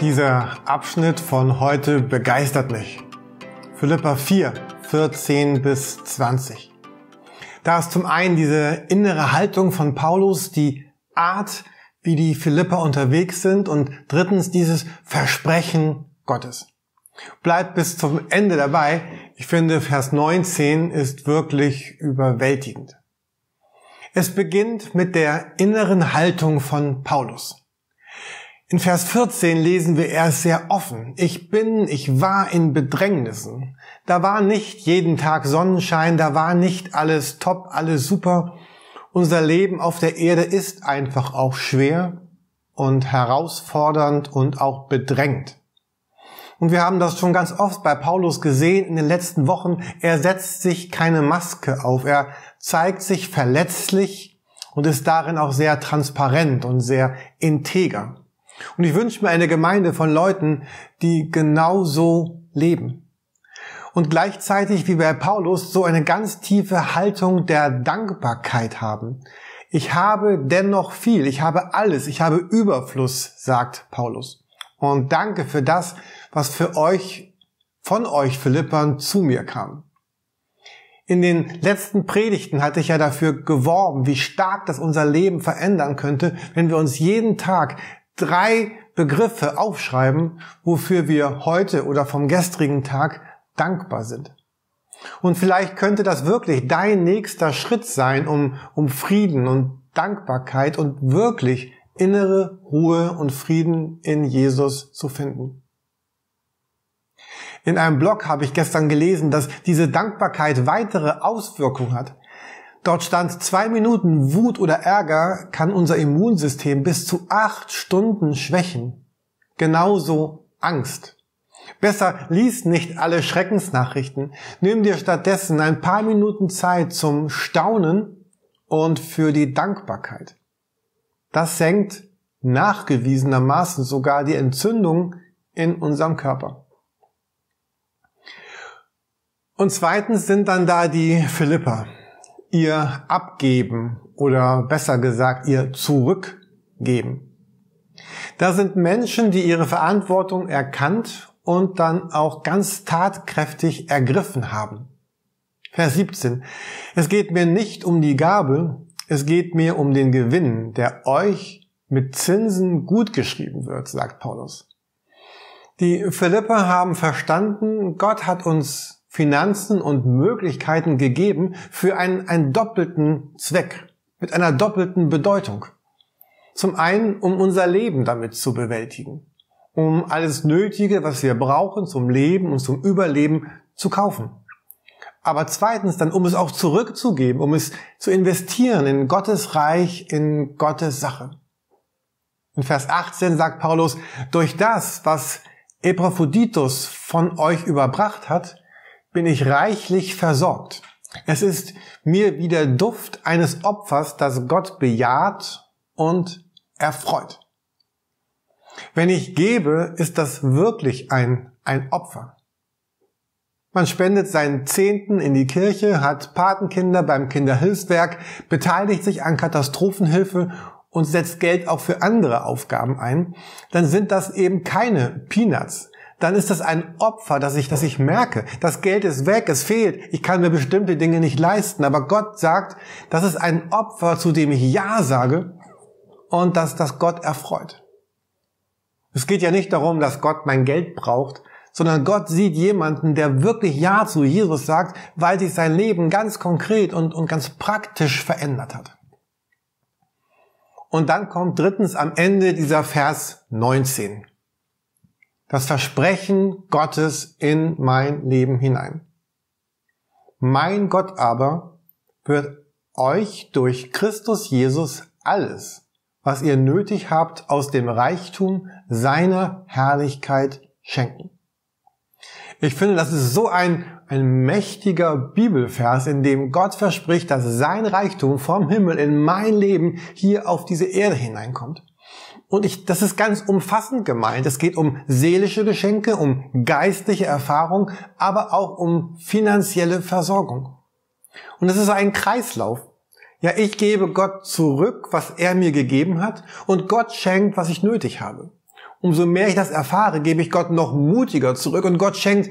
Dieser Abschnitt von heute begeistert mich. Philippa 4, 14 bis 20. Da ist zum einen diese innere Haltung von Paulus, die Art, wie die Philippa unterwegs sind und drittens dieses Versprechen Gottes. Bleibt bis zum Ende dabei. Ich finde, Vers 19 ist wirklich überwältigend. Es beginnt mit der inneren Haltung von Paulus. In Vers 14 lesen wir erst sehr offen. Ich bin, ich war in Bedrängnissen. Da war nicht jeden Tag Sonnenschein, da war nicht alles top, alles super. Unser Leben auf der Erde ist einfach auch schwer und herausfordernd und auch bedrängt. Und wir haben das schon ganz oft bei Paulus gesehen in den letzten Wochen. Er setzt sich keine Maske auf. Er zeigt sich verletzlich und ist darin auch sehr transparent und sehr integer. Und ich wünsche mir eine Gemeinde von Leuten, die genauso leben. Und gleichzeitig wie bei Paulus so eine ganz tiefe Haltung der Dankbarkeit haben. Ich habe dennoch viel, ich habe alles, ich habe Überfluss, sagt Paulus. Und danke für das, was für euch, von euch Philippern zu mir kam. In den letzten Predigten hatte ich ja dafür geworben, wie stark das unser Leben verändern könnte, wenn wir uns jeden Tag drei Begriffe aufschreiben, wofür wir heute oder vom gestrigen Tag dankbar sind. Und vielleicht könnte das wirklich dein nächster Schritt sein, um, um Frieden und Dankbarkeit und wirklich innere Ruhe und Frieden in Jesus zu finden. In einem Blog habe ich gestern gelesen, dass diese Dankbarkeit weitere Auswirkungen hat. Dort stand, zwei Minuten Wut oder Ärger kann unser Immunsystem bis zu acht Stunden schwächen. Genauso Angst. Besser lies nicht alle Schreckensnachrichten. Nimm dir stattdessen ein paar Minuten Zeit zum Staunen und für die Dankbarkeit. Das senkt nachgewiesenermaßen sogar die Entzündung in unserem Körper. Und zweitens sind dann da die Philippa ihr abgeben oder besser gesagt ihr zurückgeben. Da sind Menschen, die ihre Verantwortung erkannt und dann auch ganz tatkräftig ergriffen haben. Vers 17. Es geht mir nicht um die Gabe, es geht mir um den Gewinn, der euch mit Zinsen gut geschrieben wird, sagt Paulus. Die Philipper haben verstanden, Gott hat uns Finanzen und Möglichkeiten gegeben für einen, einen doppelten Zweck, mit einer doppelten Bedeutung. Zum einen, um unser Leben damit zu bewältigen, um alles Nötige, was wir brauchen zum Leben und zum Überleben zu kaufen. Aber zweitens dann, um es auch zurückzugeben, um es zu investieren in Gottes Reich, in Gottes Sache. In Vers 18 sagt Paulus, durch das, was Epaphroditus von euch überbracht hat, bin ich reichlich versorgt. Es ist mir wie der Duft eines Opfers, das Gott bejaht und erfreut. Wenn ich gebe, ist das wirklich ein, ein Opfer. Man spendet seinen Zehnten in die Kirche, hat Patenkinder beim Kinderhilfswerk, beteiligt sich an Katastrophenhilfe und setzt Geld auch für andere Aufgaben ein, dann sind das eben keine Peanuts dann ist das ein Opfer, dass ich, dass ich merke, das Geld ist weg, es fehlt, ich kann mir bestimmte Dinge nicht leisten. Aber Gott sagt, das ist ein Opfer, zu dem ich Ja sage und dass das Gott erfreut. Es geht ja nicht darum, dass Gott mein Geld braucht, sondern Gott sieht jemanden, der wirklich Ja zu Jesus sagt, weil sich sein Leben ganz konkret und, und ganz praktisch verändert hat. Und dann kommt drittens am Ende dieser Vers 19 das Versprechen Gottes in mein Leben hinein. Mein Gott aber wird euch durch Christus Jesus alles, was ihr nötig habt, aus dem Reichtum seiner Herrlichkeit schenken. Ich finde, das ist so ein, ein mächtiger Bibelvers, in dem Gott verspricht, dass sein Reichtum vom Himmel in mein Leben hier auf diese Erde hineinkommt. Und ich, das ist ganz umfassend gemeint. Es geht um seelische Geschenke, um geistliche Erfahrung, aber auch um finanzielle Versorgung. Und es ist ein Kreislauf. Ja, ich gebe Gott zurück, was er mir gegeben hat, und Gott schenkt, was ich nötig habe. Umso mehr ich das erfahre, gebe ich Gott noch mutiger zurück und Gott schenkt,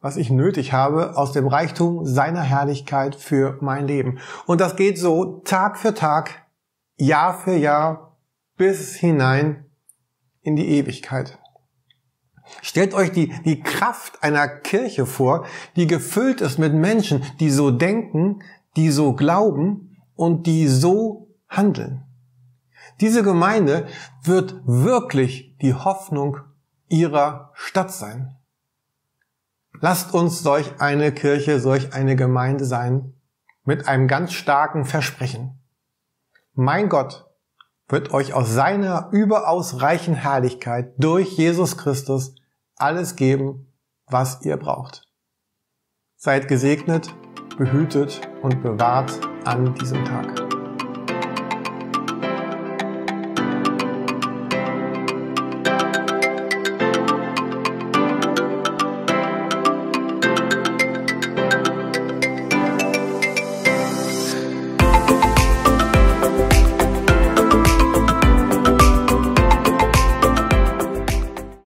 was ich nötig habe, aus dem Reichtum seiner Herrlichkeit für mein Leben. Und das geht so Tag für Tag, Jahr für Jahr, bis hinein in die Ewigkeit. Stellt euch die, die Kraft einer Kirche vor, die gefüllt ist mit Menschen, die so denken, die so glauben und die so handeln. Diese Gemeinde wird wirklich die Hoffnung ihrer Stadt sein. Lasst uns solch eine Kirche, solch eine Gemeinde sein, mit einem ganz starken Versprechen. Mein Gott wird euch aus seiner überaus reichen Herrlichkeit durch Jesus Christus alles geben, was ihr braucht. Seid gesegnet, behütet und bewahrt an diesem Tag.